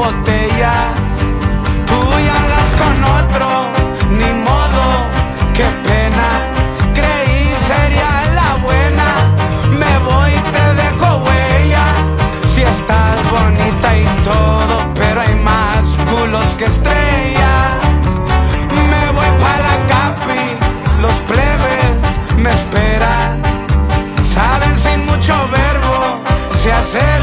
botellas, tú ya las con otro, ni modo, qué pena. Creí sería la buena, me voy y te dejo huella. Si estás bonita y todo, pero hay más culos que estrellas. Me voy para la capi, los plebes me esperan. Saben sin mucho verbo, se hace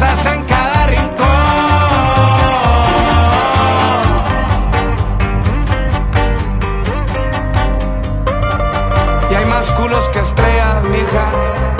sonrisas en cada rincón. Y hay más culos que estrellas, mija.